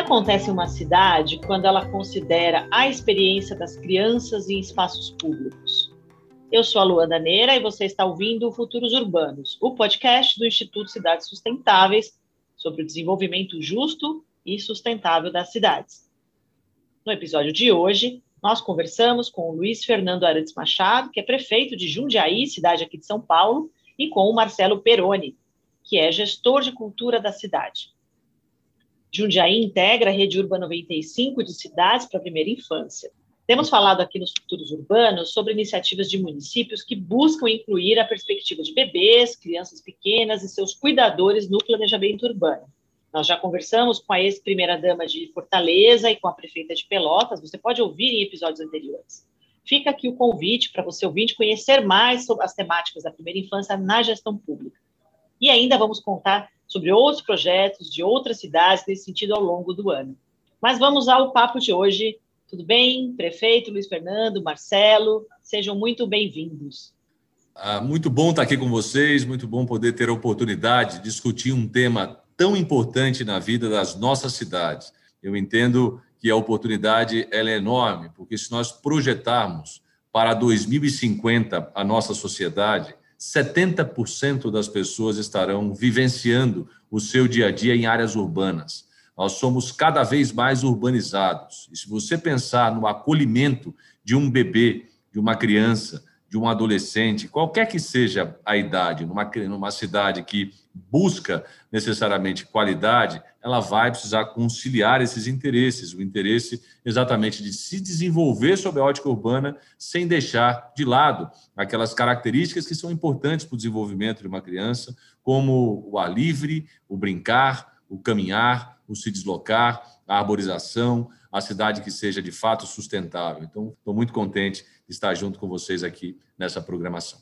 acontece em uma cidade quando ela considera a experiência das crianças em espaços públicos? Eu sou a Luana Neira e você está ouvindo Futuros Urbanos, o podcast do Instituto Cidades Sustentáveis sobre o desenvolvimento justo e sustentável das cidades. No episódio de hoje, nós conversamos com o Luiz Fernando Arantes Machado, que é prefeito de Jundiaí, cidade aqui de São Paulo, e com o Marcelo Peroni, que é gestor de cultura da cidade. Jundiaí integra a Rede Urba 95 de cidades para a primeira infância. Temos falado aqui nos Futuros Urbanos sobre iniciativas de municípios que buscam incluir a perspectiva de bebês, crianças pequenas e seus cuidadores no planejamento urbano. Nós já conversamos com a ex-primeira-dama de Fortaleza e com a prefeita de Pelotas, você pode ouvir em episódios anteriores. Fica aqui o convite para você ouvir conhecer mais sobre as temáticas da primeira infância na gestão pública. E ainda vamos contar sobre outros projetos de outras cidades nesse sentido ao longo do ano. Mas vamos ao papo de hoje. Tudo bem? Prefeito Luiz Fernando, Marcelo, sejam muito bem-vindos. Ah, muito bom estar aqui com vocês, muito bom poder ter a oportunidade de discutir um tema tão importante na vida das nossas cidades. Eu entendo que a oportunidade ela é enorme, porque se nós projetarmos para 2050 a nossa sociedade, 70% das pessoas estarão vivenciando o seu dia a dia em áreas urbanas. Nós somos cada vez mais urbanizados. E se você pensar no acolhimento de um bebê, de uma criança, de um adolescente, qualquer que seja a idade, numa, numa cidade que busca necessariamente qualidade, ela vai precisar conciliar esses interesses, o interesse exatamente de se desenvolver sob a ótica urbana, sem deixar de lado aquelas características que são importantes para o desenvolvimento de uma criança, como o ar livre, o brincar, o caminhar, o se deslocar, a arborização, a cidade que seja de fato sustentável. Então, estou muito contente estar junto com vocês aqui nessa programação.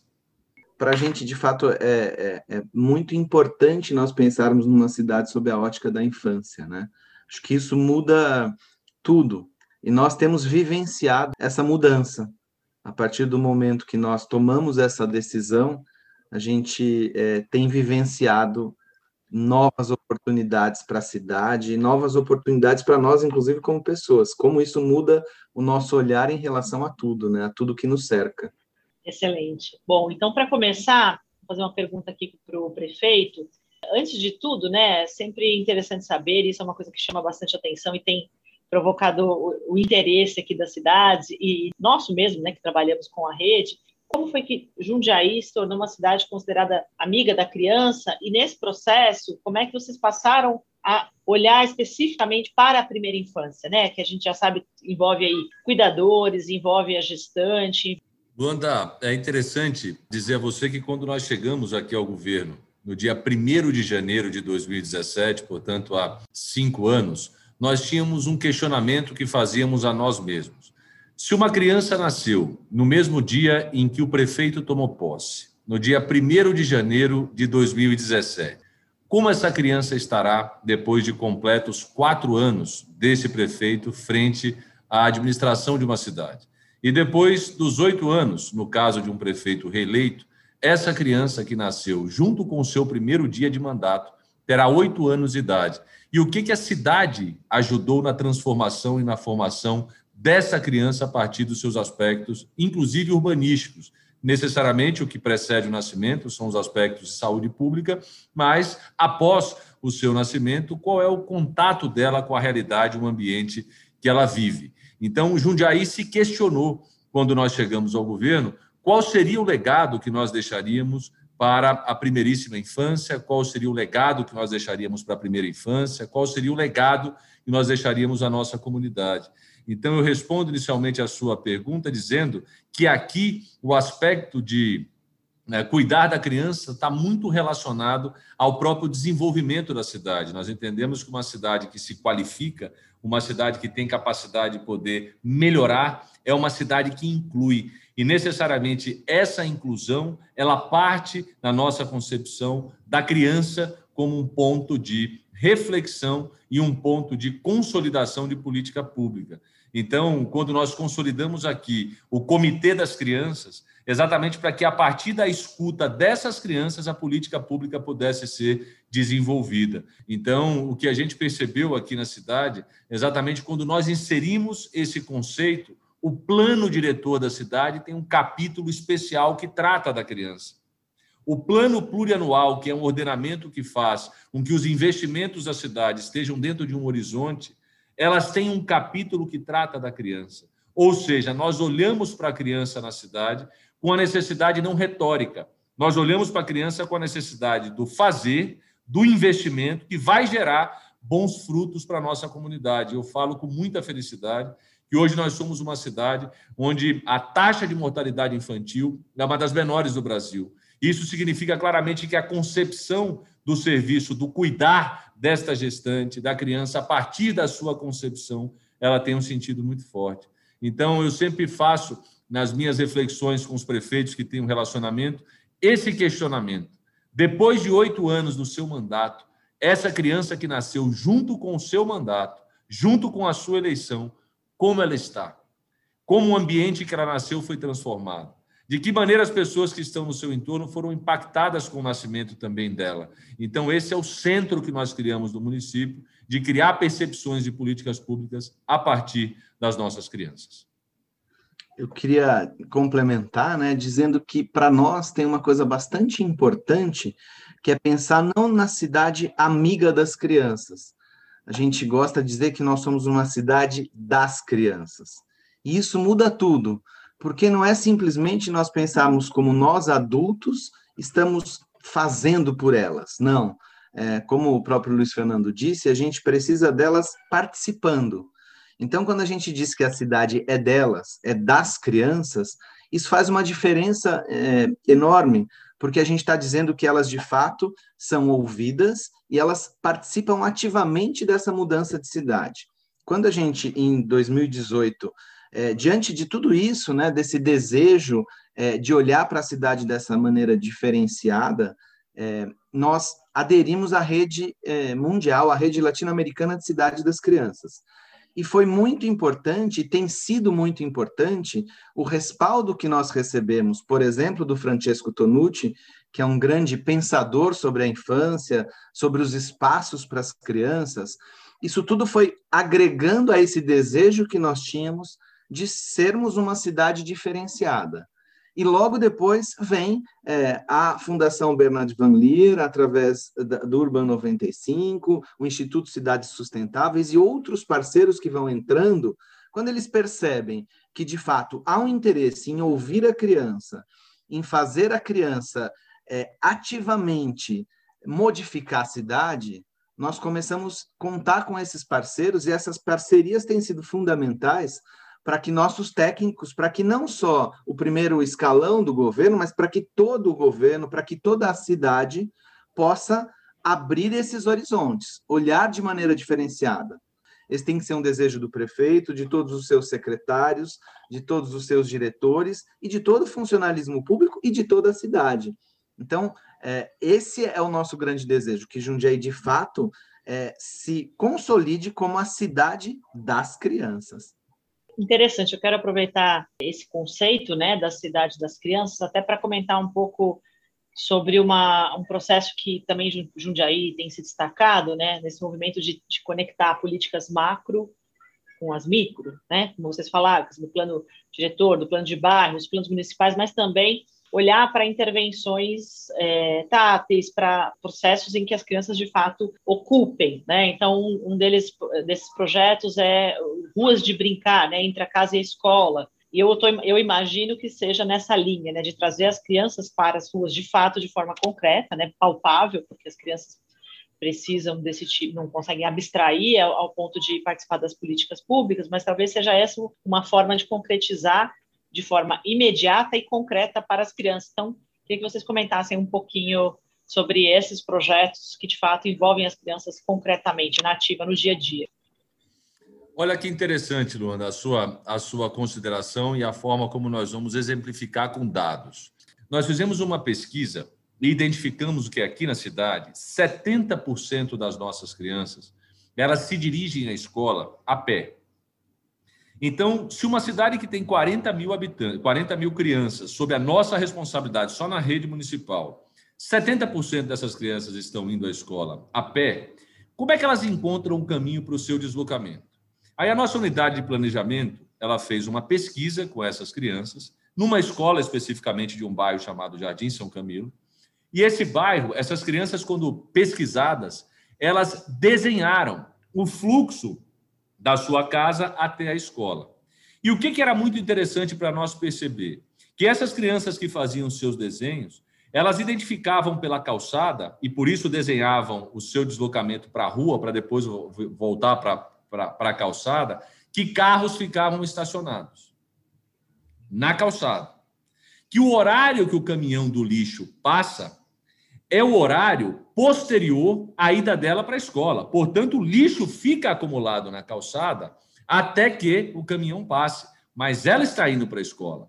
Para a gente, de fato, é, é, é, muito importante nós pensarmos numa cidade sob a ótica da infância, né? Acho que isso muda tudo. E nós temos vivenciado essa mudança. A partir do momento que nós tomamos essa decisão, a gente é, tem vivenciado novas oportunidades para a cidade, novas oportunidades para nós, inclusive como pessoas. Como isso muda o nosso olhar em relação a tudo, né? A tudo que nos cerca. Excelente. Bom, então para começar, vou fazer uma pergunta aqui para o prefeito. Antes de tudo, né, é sempre interessante saber, isso é uma coisa que chama bastante atenção e tem provocado o, o interesse aqui das cidades e nosso mesmo, né, que trabalhamos com a rede, como foi que Jundiaí se tornou uma cidade considerada amiga da criança? E nesse processo, como é que vocês passaram a olhar especificamente para a primeira infância, né? Que a gente já sabe envolve aí cuidadores, envolve a gestante. Luanda, é interessante dizer a você que quando nós chegamos aqui ao governo, no dia 1 de janeiro de 2017, portanto há cinco anos, nós tínhamos um questionamento que fazíamos a nós mesmos. Se uma criança nasceu no mesmo dia em que o prefeito tomou posse, no dia 1 de janeiro de 2017, como essa criança estará depois de completos quatro anos desse prefeito frente à administração de uma cidade? E depois dos oito anos, no caso de um prefeito reeleito, essa criança que nasceu junto com o seu primeiro dia de mandato terá oito anos de idade. E o que, que a cidade ajudou na transformação e na formação dessa criança a partir dos seus aspectos, inclusive urbanísticos. Necessariamente o que precede o nascimento são os aspectos de saúde pública, mas após o seu nascimento, qual é o contato dela com a realidade, o ambiente que ela vive. Então, Jundiaí se questionou quando nós chegamos ao governo qual seria o legado que nós deixaríamos para a primeiríssima infância, qual seria o legado que nós deixaríamos para a primeira infância, qual seria o legado que nós deixaríamos à nossa comunidade. Então, eu respondo inicialmente a sua pergunta dizendo que aqui o aspecto de né, cuidar da criança está muito relacionado ao próprio desenvolvimento da cidade. Nós entendemos que uma cidade que se qualifica, uma cidade que tem capacidade de poder melhorar, é uma cidade que inclui. E necessariamente essa inclusão, ela parte, na nossa concepção, da criança como um ponto de reflexão e um ponto de consolidação de política pública. Então, quando nós consolidamos aqui o Comitê das Crianças, exatamente para que, a partir da escuta dessas crianças, a política pública pudesse ser desenvolvida. Então, o que a gente percebeu aqui na cidade, exatamente quando nós inserimos esse conceito, o plano diretor da cidade tem um capítulo especial que trata da criança. O plano plurianual, que é um ordenamento que faz com que os investimentos da cidade estejam dentro de um horizonte, elas têm um capítulo que trata da criança. Ou seja, nós olhamos para a criança na cidade com a necessidade não retórica. Nós olhamos para a criança com a necessidade do fazer, do investimento, que vai gerar bons frutos para a nossa comunidade. Eu falo com muita felicidade que hoje nós somos uma cidade onde a taxa de mortalidade infantil é uma das menores do Brasil. Isso significa claramente que a concepção do serviço, do cuidar desta gestante, da criança, a partir da sua concepção, ela tem um sentido muito forte. Então, eu sempre faço, nas minhas reflexões com os prefeitos que têm um relacionamento, esse questionamento. Depois de oito anos no seu mandato, essa criança que nasceu junto com o seu mandato, junto com a sua eleição, como ela está? Como o ambiente que ela nasceu foi transformado? De que maneira as pessoas que estão no seu entorno foram impactadas com o nascimento também dela? Então, esse é o centro que nós criamos no município, de criar percepções de políticas públicas a partir das nossas crianças. Eu queria complementar, né, dizendo que para nós tem uma coisa bastante importante, que é pensar não na cidade amiga das crianças. A gente gosta de dizer que nós somos uma cidade das crianças. E isso muda tudo, porque não é simplesmente nós pensarmos como nós adultos estamos fazendo por elas. Não. É, como o próprio Luiz Fernando disse, a gente precisa delas participando. Então, quando a gente diz que a cidade é delas, é das crianças, isso faz uma diferença é, enorme, porque a gente está dizendo que elas de fato são ouvidas e elas participam ativamente dessa mudança de cidade. Quando a gente, em 2018, é, diante de tudo isso, né, desse desejo é, de olhar para a cidade dessa maneira diferenciada, é, nós aderimos à rede é, mundial, à rede latino-americana de cidade das crianças. E foi muito importante, tem sido muito importante, o respaldo que nós recebemos, por exemplo, do Francesco Tonucci, que é um grande pensador sobre a infância, sobre os espaços para as crianças. Isso tudo foi agregando a esse desejo que nós tínhamos de sermos uma cidade diferenciada. E logo depois vem é, a Fundação Bernard Van Leer, através da, do Urban 95, o Instituto Cidades Sustentáveis e outros parceiros que vão entrando, quando eles percebem que, de fato, há um interesse em ouvir a criança, em fazer a criança é, ativamente modificar a cidade, nós começamos a contar com esses parceiros e essas parcerias têm sido fundamentais para que nossos técnicos, para que não só o primeiro escalão do governo, mas para que todo o governo, para que toda a cidade possa abrir esses horizontes, olhar de maneira diferenciada. Esse tem que ser um desejo do prefeito, de todos os seus secretários, de todos os seus diretores e de todo o funcionalismo público e de toda a cidade. Então, é, esse é o nosso grande desejo, que Jundiaí, de fato, é, se consolide como a cidade das crianças interessante. Eu quero aproveitar esse conceito, né, da cidade das crianças, até para comentar um pouco sobre uma, um processo que também Jundiaí tem se destacado, né, nesse movimento de, de conectar políticas macro com as micro, né, como vocês falaram, do plano diretor, do plano de bairro, dos planos municipais, mas também olhar para intervenções é, táteis, para processos em que as crianças de fato ocupem, né? Então, um deles desses projetos é ruas de brincar, né? Entre a casa e a escola. E eu, tô, eu imagino que seja nessa linha, né? De trazer as crianças para as ruas de fato, de forma concreta, né? Palpável, porque as crianças precisam desse tipo, não conseguem abstrair ao, ao ponto de participar das políticas públicas, mas talvez seja essa uma forma de concretizar de forma imediata e concreta para as crianças. Então, queria que vocês comentassem um pouquinho sobre esses projetos que, de fato, envolvem as crianças concretamente, na ativa, no dia a dia. Olha que interessante, Luana, a sua, a sua consideração e a forma como nós vamos exemplificar com dados. Nós fizemos uma pesquisa e identificamos que aqui na cidade, 70% das nossas crianças, elas se dirigem à escola a pé. Então, se uma cidade que tem 40 mil habitantes, 40 mil crianças, sob a nossa responsabilidade, só na rede municipal, 70% dessas crianças estão indo à escola a pé, como é que elas encontram um caminho para o seu deslocamento? Aí a nossa unidade de planejamento, ela fez uma pesquisa com essas crianças, numa escola especificamente de um bairro chamado Jardim São Camilo, e esse bairro, essas crianças, quando pesquisadas, elas desenharam o fluxo da sua casa até a escola. E o que, era muito interessante para nós perceber? Que essas crianças que faziam seus desenhos, elas identificavam pela calçada e por isso desenhavam o seu deslocamento para a rua, para depois voltar para a calçada, que carros ficavam estacionados na calçada. Que o horário que o caminhão do lixo passa é o horário posterior à ida dela para a escola. Portanto, o lixo fica acumulado na calçada até que o caminhão passe, mas ela está indo para a escola.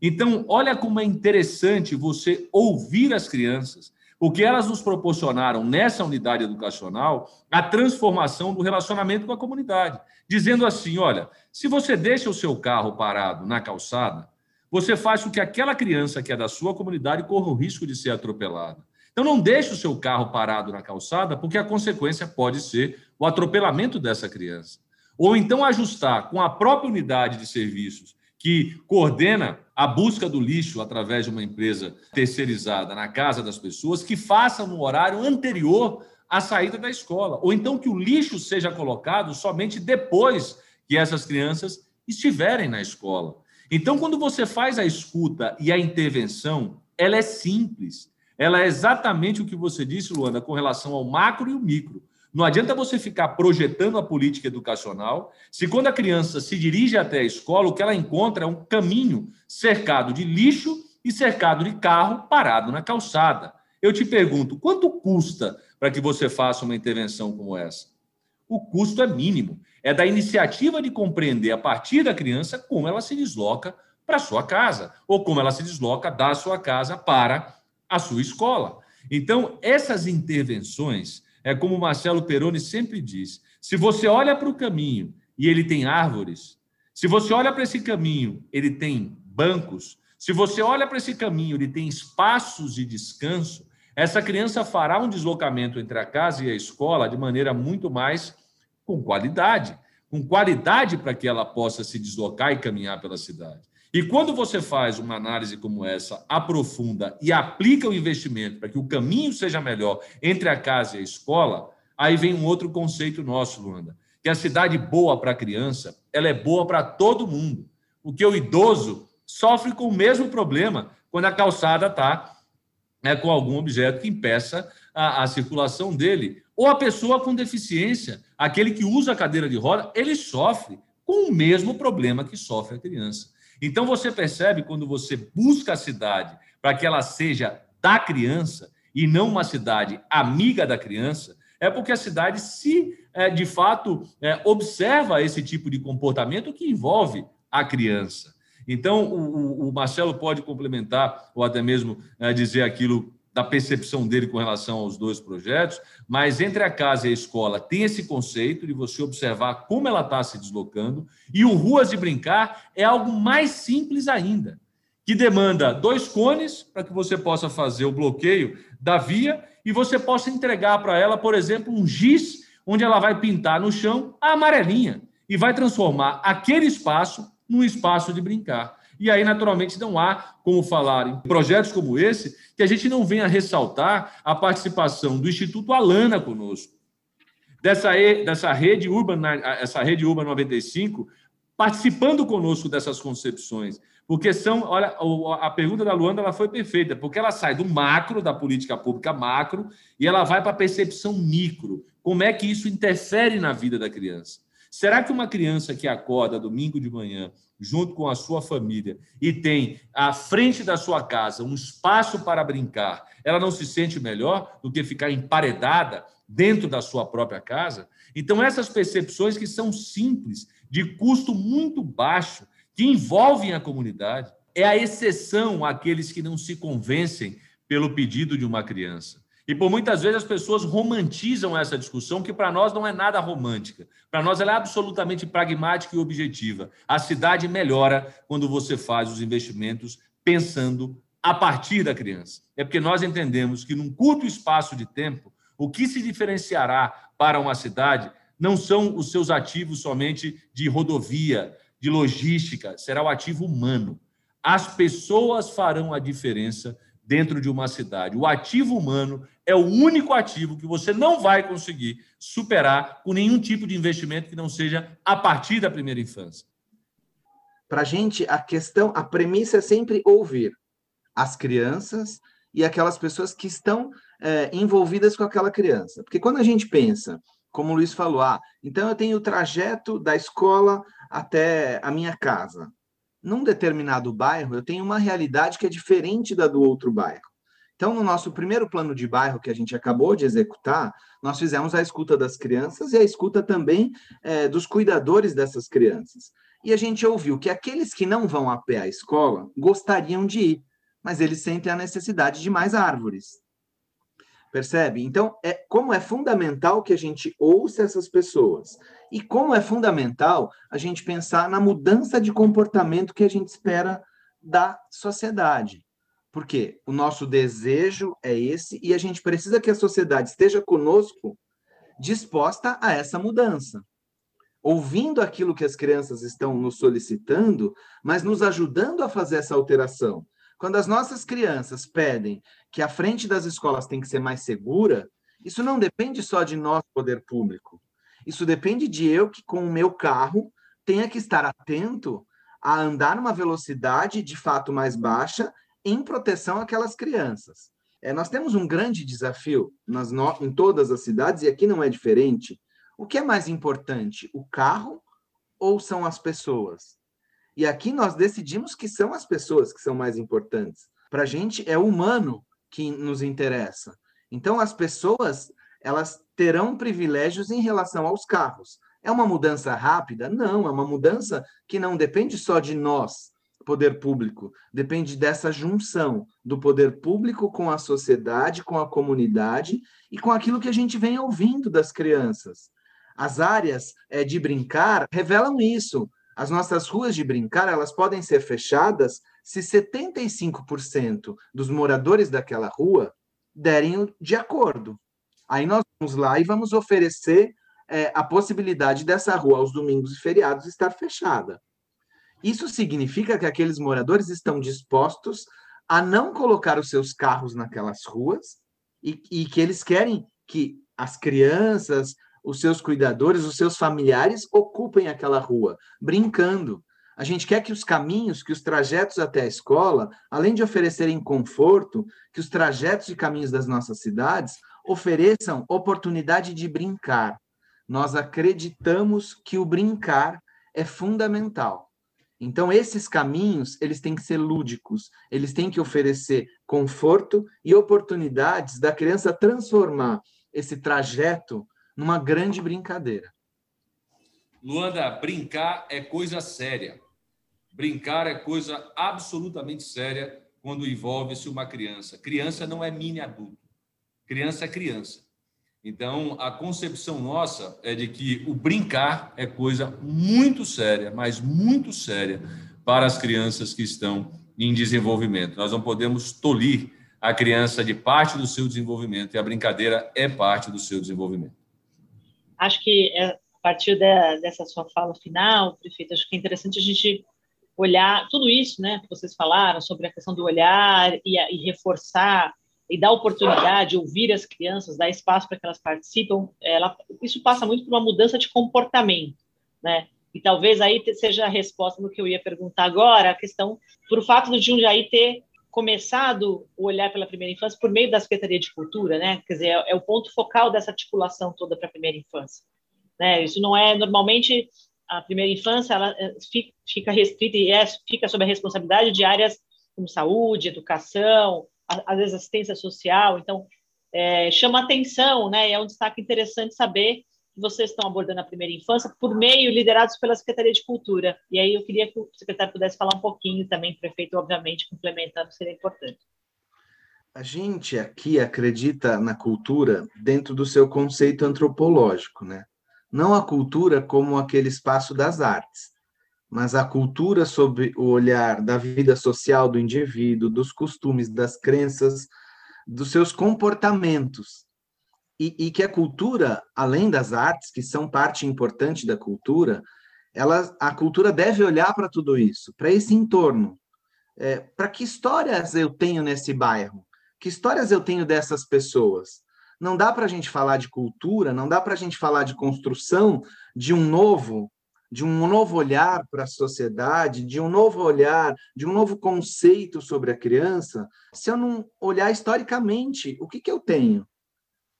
Então, olha como é interessante você ouvir as crianças, porque elas nos proporcionaram nessa unidade educacional a transformação do relacionamento com a comunidade, dizendo assim: olha, se você deixa o seu carro parado na calçada, você faz com que aquela criança que é da sua comunidade corra o risco de ser atropelada. Então, não deixe o seu carro parado na calçada, porque a consequência pode ser o atropelamento dessa criança. Ou então ajustar com a própria unidade de serviços que coordena a busca do lixo através de uma empresa terceirizada na casa das pessoas, que faça no horário anterior à saída da escola. Ou então que o lixo seja colocado somente depois que essas crianças estiverem na escola. Então, quando você faz a escuta e a intervenção, ela é simples. Ela é exatamente o que você disse, Luanda, com relação ao macro e o micro. Não adianta você ficar projetando a política educacional se, quando a criança se dirige até a escola, o que ela encontra é um caminho cercado de lixo e cercado de carro parado na calçada. Eu te pergunto, quanto custa para que você faça uma intervenção como essa? O custo é mínimo. É da iniciativa de compreender a partir da criança como ela se desloca para sua casa, ou como ela se desloca da sua casa para a sua escola. Então, essas intervenções, é como Marcelo Peroni sempre diz: se você olha para o caminho e ele tem árvores, se você olha para esse caminho, ele tem bancos, se você olha para esse caminho, ele tem espaços de descanso, essa criança fará um deslocamento entre a casa e a escola de maneira muito mais com qualidade, com qualidade para que ela possa se deslocar e caminhar pela cidade. E quando você faz uma análise como essa, aprofunda e aplica o investimento para que o caminho seja melhor entre a casa e a escola, aí vem um outro conceito nosso, Luanda, que a cidade boa para a criança, ela é boa para todo mundo. Porque o idoso sofre com o mesmo problema quando a calçada está né, com algum objeto que impeça a, a circulação dele. Ou a pessoa com deficiência, aquele que usa a cadeira de roda, ele sofre com o mesmo problema que sofre a criança. Então você percebe quando você busca a cidade para que ela seja da criança e não uma cidade amiga da criança, é porque a cidade se é, de fato é, observa esse tipo de comportamento que envolve a criança. Então o, Marcelo pode complementar ou até mesmo é, dizer aquilo da percepção dele com relação aos dois projetos, mas entre a casa e a escola tem esse conceito de você observar como ela está se deslocando, e o Ruas de Brincar é algo mais simples ainda, que demanda dois cones para que você possa fazer o bloqueio da via e você possa entregar para ela, por exemplo, um giz onde ela vai pintar no chão a amarelinha e vai transformar aquele espaço num espaço de brincar. E aí, naturalmente, não há como falar em projetos como esse que a gente não venha ressaltar a participação do Instituto Alana conosco, dessa, dessa rede Urban, essa rede Urban 95, participando conosco dessas concepções. Porque são, olha, a pergunta da Luanda ela foi perfeita, porque ela sai do macro, da política pública macro, e ela vai para a percepção micro. Como é que isso interfere na vida da criança? Será que uma criança que acorda domingo de manhã junto com a sua família e tem à frente da sua casa um espaço para brincar, ela não se sente melhor do que ficar emparedada dentro da sua própria casa? Então, essas percepções que são simples, de custo muito baixo, que envolvem a comunidade, é a exceção àqueles que não se convencem pelo pedido de uma criança. E por muitas vezes as pessoas romantizam essa discussão, que para nós não é nada romântica. Para nós ela é absolutamente pragmática e objetiva. A cidade melhora quando você faz os investimentos pensando a partir da criança. É porque nós entendemos que num curto espaço de tempo, o que se diferenciará para uma cidade não são os seus ativos somente de rodovia, de logística, será o ativo humano. As pessoas farão a diferença dentro de uma cidade. O ativo humano é o único ativo que você não vai conseguir superar com nenhum tipo de investimento que não seja a partir da primeira infância. Para a gente, a questão, a premissa é sempre ouvir as crianças e aquelas pessoas que estão é, envolvidas com aquela criança. Porque quando a gente pensa, como o Luiz falou, ah, então eu tenho o trajeto da escola até a minha casa num determinado bairro, eu tenho uma realidade que é diferente da do outro bairro. Então, no nosso primeiro plano de bairro que a gente acabou de executar, nós fizemos a escuta das crianças e a escuta também é, dos cuidadores dessas crianças. E a gente ouviu que aqueles que não vão a pé à escola gostariam de ir, mas eles sentem a necessidade de mais árvores. Percebe? Então, é como é fundamental que a gente ouça essas pessoas. E como é fundamental a gente pensar na mudança de comportamento que a gente espera da sociedade. Porque o nosso desejo é esse e a gente precisa que a sociedade esteja conosco disposta a essa mudança. Ouvindo aquilo que as crianças estão nos solicitando, mas nos ajudando a fazer essa alteração. Quando as nossas crianças pedem que a frente das escolas tem que ser mais segura, isso não depende só de nós, poder público. Isso depende de eu que, com o meu carro, tenha que estar atento a andar numa velocidade de fato mais baixa em proteção àquelas crianças. É, nós temos um grande desafio nas no... em todas as cidades, e aqui não é diferente. O que é mais importante, o carro ou são as pessoas? E aqui nós decidimos que são as pessoas que são mais importantes. Para a gente é o humano que nos interessa. Então as pessoas elas terão privilégios em relação aos carros. É uma mudança rápida? Não, é uma mudança que não depende só de nós, poder público, depende dessa junção do poder público com a sociedade, com a comunidade e com aquilo que a gente vem ouvindo das crianças. As áreas é, de brincar revelam isso. As nossas ruas de brincar, elas podem ser fechadas se 75% dos moradores daquela rua derem de acordo. Aí nós vamos lá e vamos oferecer é, a possibilidade dessa rua aos domingos e feriados estar fechada. Isso significa que aqueles moradores estão dispostos a não colocar os seus carros naquelas ruas e, e que eles querem que as crianças, os seus cuidadores, os seus familiares ocupem aquela rua, brincando. A gente quer que os caminhos, que os trajetos até a escola, além de oferecerem conforto, que os trajetos e caminhos das nossas cidades ofereçam oportunidade de brincar. Nós acreditamos que o brincar é fundamental. Então esses caminhos, eles têm que ser lúdicos, eles têm que oferecer conforto e oportunidades da criança transformar esse trajeto numa grande brincadeira. Luanda, brincar é coisa séria. Brincar é coisa absolutamente séria quando envolve-se uma criança. Criança não é mini adulto. Criança é criança. Então, a concepção nossa é de que o brincar é coisa muito séria, mas muito séria para as crianças que estão em desenvolvimento. Nós não podemos tolir a criança de parte do seu desenvolvimento e a brincadeira é parte do seu desenvolvimento. Acho que é, a partir de, dessa sua fala final, prefeito, acho que é interessante a gente olhar tudo isso, né, que vocês falaram sobre a questão do olhar e, e reforçar e dar oportunidade, ouvir as crianças, dar espaço para que elas participem, ela, isso passa muito por uma mudança de comportamento, né? E talvez aí seja a resposta no que eu ia perguntar agora, a questão, por fato do Jundiaí ter começado o olhar pela primeira infância por meio da Secretaria de Cultura, né? Quer dizer, é, é o ponto focal dessa articulação toda para a primeira infância. Né? Isso não é normalmente a primeira infância, ela é, fica restrita e é, fica sob a responsabilidade de áreas como saúde, educação, às vezes assistência social. Então, é, chama atenção, né? É um destaque interessante saber que vocês estão abordando a primeira infância por meio, liderados pela Secretaria de Cultura. E aí eu queria que o secretário pudesse falar um pouquinho também, prefeito, obviamente, complementando, seria importante. A gente aqui acredita na cultura dentro do seu conceito antropológico, né? Não a cultura como aquele espaço das artes, mas a cultura sob o olhar da vida social do indivíduo, dos costumes, das crenças, dos seus comportamentos. E, e que a cultura, além das artes, que são parte importante da cultura, ela, a cultura deve olhar para tudo isso, para esse entorno. É, para que histórias eu tenho nesse bairro? Que histórias eu tenho dessas pessoas? Não dá para a gente falar de cultura, não dá para a gente falar de construção de um novo, de um novo olhar para a sociedade, de um novo olhar, de um novo conceito sobre a criança, se eu não olhar historicamente o que, que eu tenho.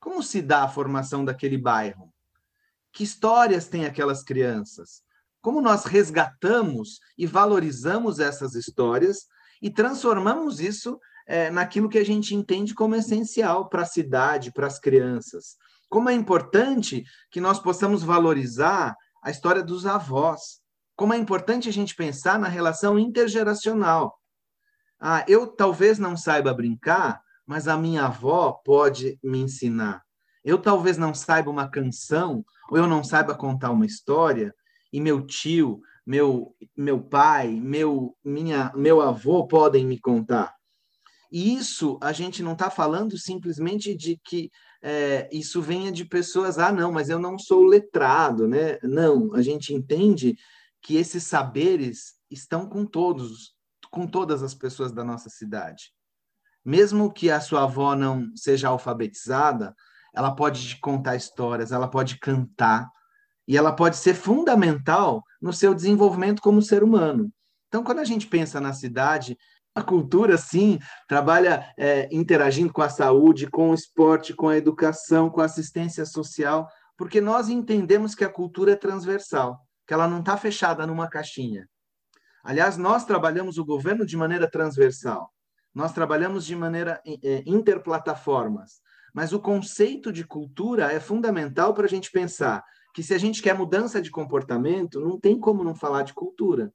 Como se dá a formação daquele bairro? Que histórias têm aquelas crianças? Como nós resgatamos e valorizamos essas histórias e transformamos isso é, naquilo que a gente entende como essencial para a cidade, para as crianças. Como é importante que nós possamos valorizar a história dos avós. Como é importante a gente pensar na relação intergeracional. Ah, eu talvez não saiba brincar, mas a minha avó pode me ensinar. Eu talvez não saiba uma canção, ou eu não saiba contar uma história, e meu tio, meu meu pai, meu minha meu avô podem me contar. E isso a gente não está falando simplesmente de que é, isso venha de pessoas, ah, não, mas eu não sou letrado, né? Não, a gente entende que esses saberes estão com todos, com todas as pessoas da nossa cidade. Mesmo que a sua avó não seja alfabetizada, ela pode te contar histórias, ela pode cantar, e ela pode ser fundamental no seu desenvolvimento como ser humano. Então, quando a gente pensa na cidade, a cultura, sim, trabalha é, interagindo com a saúde, com o esporte, com a educação, com a assistência social, porque nós entendemos que a cultura é transversal, que ela não está fechada numa caixinha. Aliás, nós trabalhamos o governo de maneira transversal, nós trabalhamos de maneira é, interplataformas, mas o conceito de cultura é fundamental para a gente pensar que se a gente quer mudança de comportamento, não tem como não falar de cultura.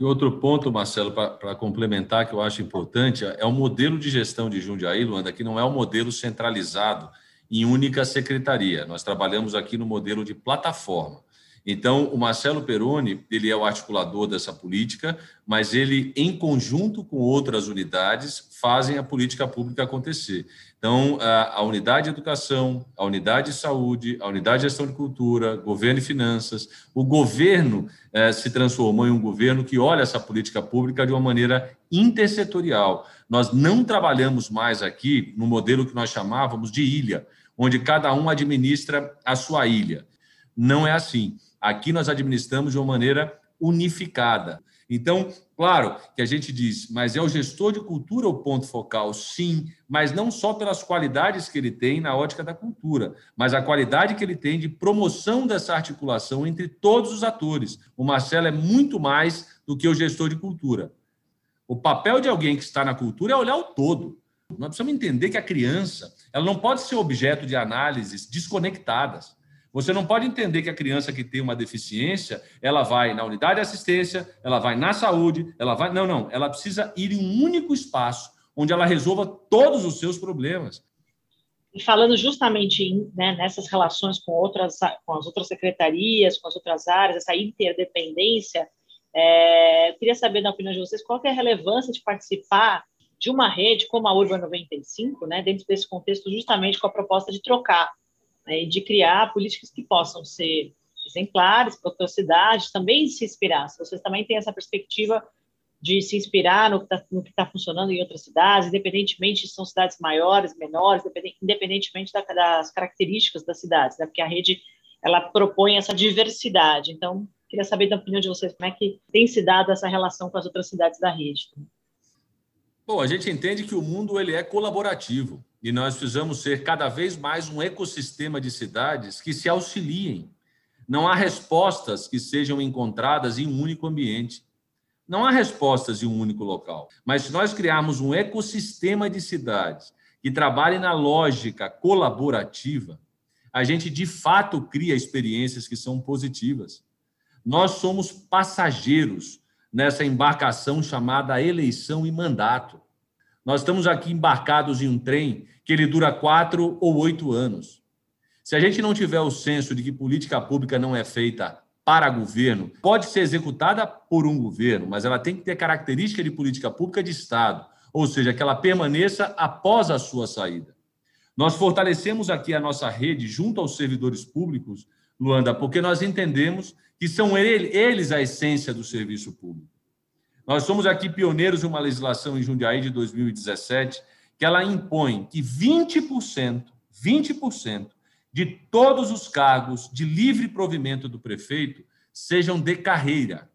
Outro ponto, Marcelo, para complementar, que eu acho importante, é o modelo de gestão de Jundiaí, Luanda, que não é um modelo centralizado em única secretaria. Nós trabalhamos aqui no modelo de plataforma. Então, o Marcelo Peroni, ele é o articulador dessa política, mas ele, em conjunto com outras unidades, fazem a política pública acontecer. Então, a, unidade de educação, a unidade de saúde, a unidade de gestão de cultura, governo e finanças, o governo eh, se transformou em um governo que olha essa política pública de uma maneira intersetorial. Nós não trabalhamos mais aqui no modelo que nós chamávamos de ilha, onde cada um administra a sua ilha. Não é assim. Aqui nós administramos de uma maneira unificada. Então, claro que a gente diz, mas é o gestor de cultura o ponto focal, sim, mas não só pelas qualidades que ele tem na ótica da cultura, mas a qualidade que ele tem de promoção dessa articulação entre todos os atores. O Marcelo é muito mais do que o gestor de cultura. O papel de alguém que está na cultura é olhar o todo. Nós precisamos entender que a criança ela não pode ser objeto de análises desconectadas. Você não pode entender que a criança que tem uma deficiência, ela vai na unidade de assistência, ela vai na saúde, ela vai. Não, não. Ela precisa ir em um único espaço onde ela resolva todos os seus problemas. E falando justamente né, nessas relações com outras, com as outras secretarias, com as outras áreas, essa interdependência, é, eu queria saber da opinião de vocês qual é a relevância de participar de uma rede como a Urban 95, né, dentro desse contexto, justamente com a proposta de trocar né, e de criar políticas que possam ser exemplares para a cidade, também se inspirar. Se vocês também têm essa perspectiva de se inspirar no que está tá funcionando em outras cidades, independentemente se são cidades maiores, menores, independentemente das características das cidades, né? porque a rede ela propõe essa diversidade. Então, queria saber da opinião de vocês como é que tem se dado essa relação com as outras cidades da rede. Bom, a gente entende que o mundo ele é colaborativo e nós precisamos ser cada vez mais um ecossistema de cidades que se auxiliem. Não há respostas que sejam encontradas em um único ambiente. Não há respostas em um único local. Mas se nós criarmos um ecossistema de cidades que trabalhe na lógica colaborativa, a gente de fato cria experiências que são positivas. Nós somos passageiros nessa embarcação chamada eleição e mandato. Nós estamos aqui embarcados em um trem que ele dura quatro ou oito anos. Se a gente não tiver o senso de que política pública não é feita para governo, pode ser executada por um governo, mas ela tem que ter característica de política pública de Estado, ou seja, que ela permaneça após a sua saída. Nós fortalecemos aqui a nossa rede junto aos servidores públicos, Luanda, porque nós entendemos que são eles a essência do serviço público. Nós somos aqui pioneiros em uma legislação em Jundiaí de 2017 que ela impõe que 20%, 20% de todos os cargos de livre provimento do prefeito sejam de carreira.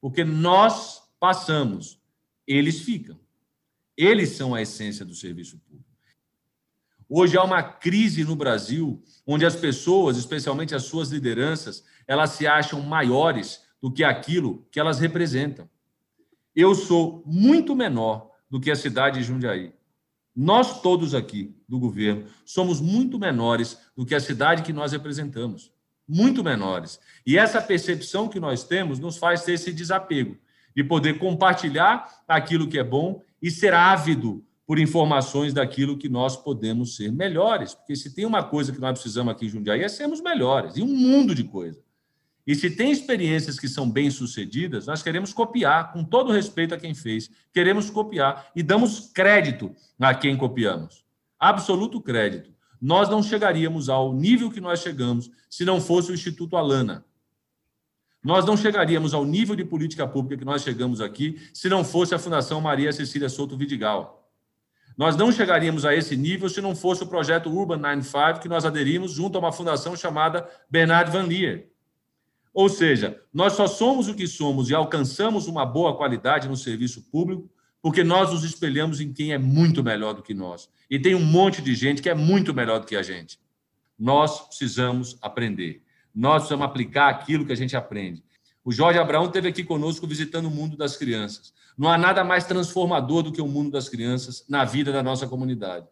Porque nós passamos, eles ficam. Eles são a essência do serviço público. Hoje há uma crise no Brasil onde as pessoas, especialmente as suas lideranças, elas se acham maiores do que aquilo que elas representam. Eu sou muito menor do que a cidade de Jundiaí. Nós todos aqui do governo somos muito menores do que a cidade que nós representamos. Muito menores. E essa percepção que nós temos nos faz ter esse desapego de poder compartilhar aquilo que é bom e ser ávido por informações daquilo que nós podemos ser melhores. Porque se tem uma coisa que nós precisamos aqui em Jundiaí é sermos melhores, e um mundo de coisas. E se tem experiências que são bem-sucedidas, nós queremos copiar, com todo respeito a quem fez, queremos copiar e damos crédito a quem copiamos. Absoluto crédito. Nós não chegaríamos ao nível que nós chegamos se não fosse o Instituto Alana. Nós não chegaríamos ao nível de política pública que nós chegamos aqui se não fosse a Fundação Maria Cecília Souto Vidigal. Nós não chegaríamos a esse nível se não fosse o projeto Urban 95 que nós aderimos junto a uma fundação chamada Bernard Van Leer. Ou seja, nós só somos o que somos e alcançamos uma boa qualidade no serviço público porque nós nos espelhamos em quem é muito melhor do que nós. E tem um monte de gente que é muito melhor do que a gente. Nós precisamos aprender. Nós precisamos aplicar aquilo que a gente aprende. O Jorge Abraão esteve aqui conosco visitando o mundo das crianças. Não há nada mais transformador do que o mundo das crianças na vida da nossa comunidade.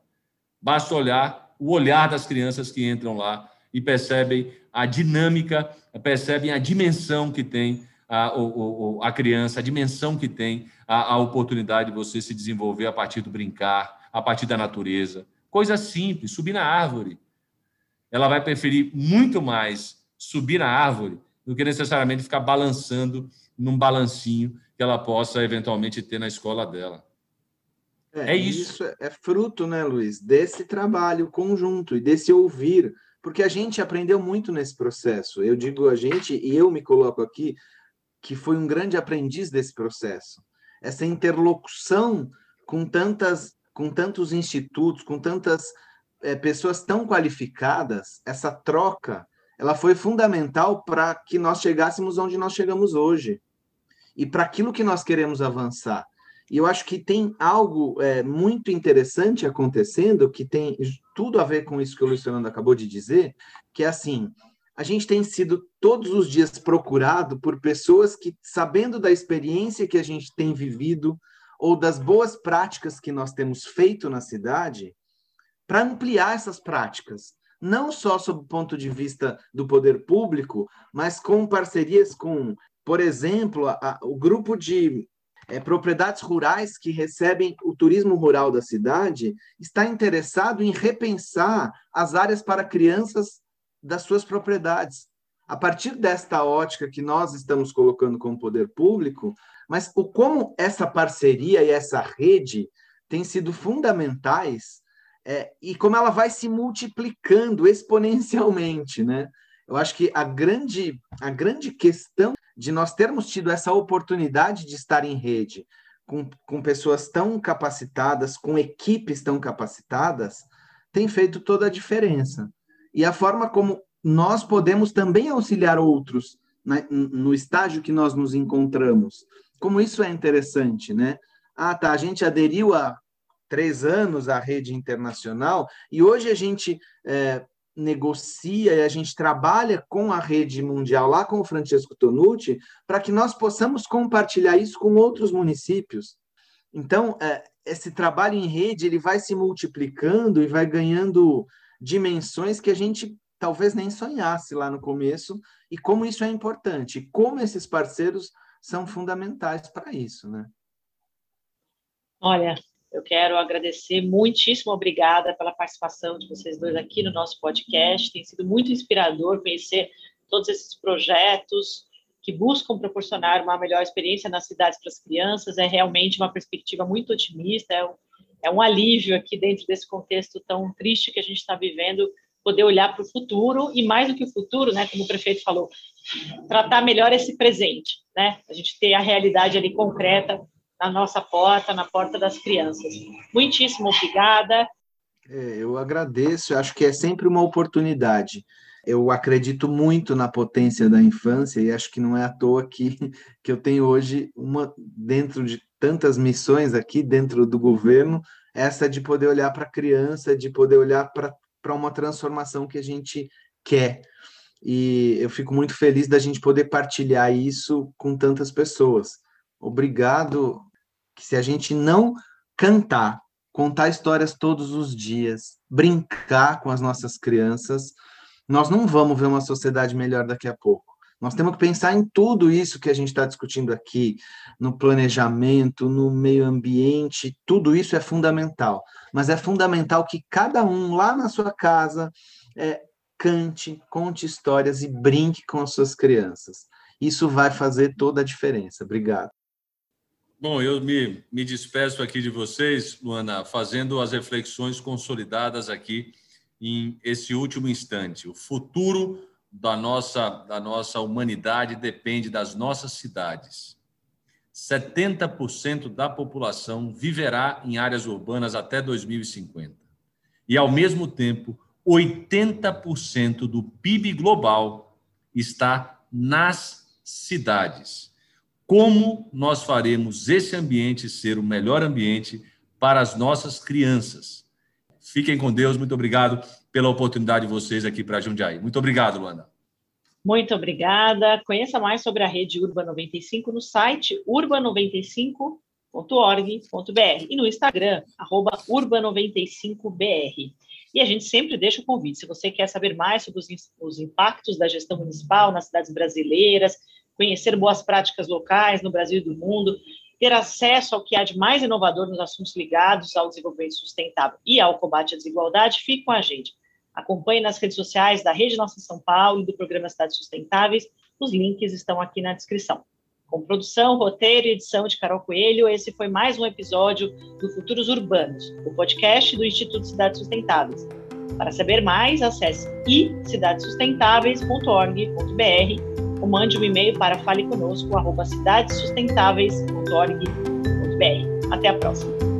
Basta olhar o olhar das crianças que entram lá e percebem a dinâmica, percebem a dimensão que tem a, a criança, a dimensão que tem a, a oportunidade de você se desenvolver a partir do brincar, a partir da natureza. Coisa simples, subir na árvore. Ela vai preferir muito mais subir na árvore do que necessariamente ficar balançando num balancinho que ela possa eventualmente ter na escola dela. É, é isso. Isso é fruto, né, Luiz, desse trabalho conjunto e desse ouvir porque a gente aprendeu muito nesse processo. Eu digo a gente, e eu me coloco aqui, que foi um grande aprendiz desse processo. Essa interlocução com tantas, com tantos institutos, com tantas é, pessoas tão qualificadas, essa troca, ela foi fundamental para que nós chegássemos onde nós chegamos hoje e para aquilo que nós queremos avançar. E eu acho que tem algo é, muito interessante acontecendo, que tem tudo a ver com isso que o Luciano acabou de dizer, que é assim, a gente tem sido todos os dias procurado por pessoas que, sabendo da experiência que a gente tem vivido, ou das boas práticas que nós temos feito na cidade, para ampliar essas práticas, não só sob o ponto de vista do poder público, mas com parcerias com, por exemplo, a, a, o grupo de é, propriedades rurais que recebem o turismo rural da cidade está interessado em repensar as áreas para crianças das suas propriedades. A partir desta ótica que nós estamos colocando como poder público, mas o como essa parceria e essa rede têm sido fundamentais é, e como ela vai se multiplicando exponencialmente, né? Eu acho que a grande, a grande questão de nós termos tido essa oportunidade de estar em rede com, com pessoas tão capacitadas, com equipes tão capacitadas, tem feito toda a diferença. E a forma como nós podemos também auxiliar outros né, no estágio que nós nos encontramos. Como isso é interessante, né? Ah, tá, a gente aderiu há três anos à rede internacional e hoje a gente é, negocia e a gente trabalha com a rede mundial, lá com o Francesco Tonucci, para que nós possamos compartilhar isso com outros municípios. Então, é, esse trabalho em rede ele vai se multiplicando e vai ganhando dimensões que a gente talvez nem sonhasse lá no começo, e como isso é importante, como esses parceiros são fundamentais para isso, né? Olha, Eu quero agradecer muitíssimo obrigada pela participação de vocês dois aqui no nosso podcast. Tem sido muito inspirador conhecer todos esses projetos que buscam proporcionar uma melhor experiência nas cidades para as crianças. É realmente uma perspectiva muito otimista, é um, é um alívio aqui dentro desse contexto tão triste que a gente está vivendo, poder olhar para o futuro e mais do que o futuro, né, como o prefeito falou, tratar melhor esse presente, né? A gente ter a realidade ali concreta na nossa porta, na porta das crianças. Muitíssimo obrigada. É, eu agradeço, acho que é sempre uma oportunidade. Eu acredito muito na potência da infância e acho que não é à toa que, que eu tenho hoje uma, dentro de tantas missões aqui dentro do governo, essa de poder olhar para a criança, de poder olhar para uma transformação que a gente quer. E eu fico muito feliz da gente poder partilhar isso com tantas pessoas obrigado. Que se a gente não cantar, contar histórias todos os dias, brincar com as nossas crianças, nós não vamos ver uma sociedade melhor daqui a pouco. Nós temos que pensar em tudo isso que a gente está discutindo aqui, no planejamento, no meio ambiente, tudo isso é fundamental. Mas é fundamental que cada um lá na sua casa é, cante, conte histórias e brinque com as suas crianças. Isso vai fazer toda a diferença. Obrigado. Bom, eu me, me despeço aqui de vocês, Luana, fazendo as reflexões consolidadas aqui em esse último instante. O futuro da nossa, da nossa humanidade depende das nossas cidades. 70% da população viverá em áreas urbanas até 2050. E, ao mesmo tempo, 80% do PIB global está nas cidades como nós faremos esse ambiente ser o melhor ambiente para as nossas crianças. Fiquem com Deus, muito obrigado pela oportunidade de vocês aqui para Jundiaí. Muito obrigado, Luana. Muito obrigada. Conheça mais sobre a rede Urba 95 no site urba95.org.br e no Instagram, arroba urba95br. E a gente sempre deixa o convite. Se você quer saber mais sobre os, os impactos da gestão municipal nas cidades brasileiras, conhecer boas práticas locais no Brasil e do mundo, ter acesso ao que há de mais inovador nos assuntos ligados ao desenvolvimento sustentável e ao combate à desigualdade, fique com a gente. Acompanhe nas redes sociais da Rede Nossa São Paulo e do programa Cidades Sustentáveis. Os links estão aqui na descrição. Com produção, roteiro e edição de Carol Coelho, esse foi mais um episódio do Futuros Urbanos, o podcast do Instituto Cidades Sustentáveis. Para saber mais, acesse icidadessustentáveis.org.br ou mande um e-mail para faleconosco.cidadessustentáveis.org.br. Até a próxima.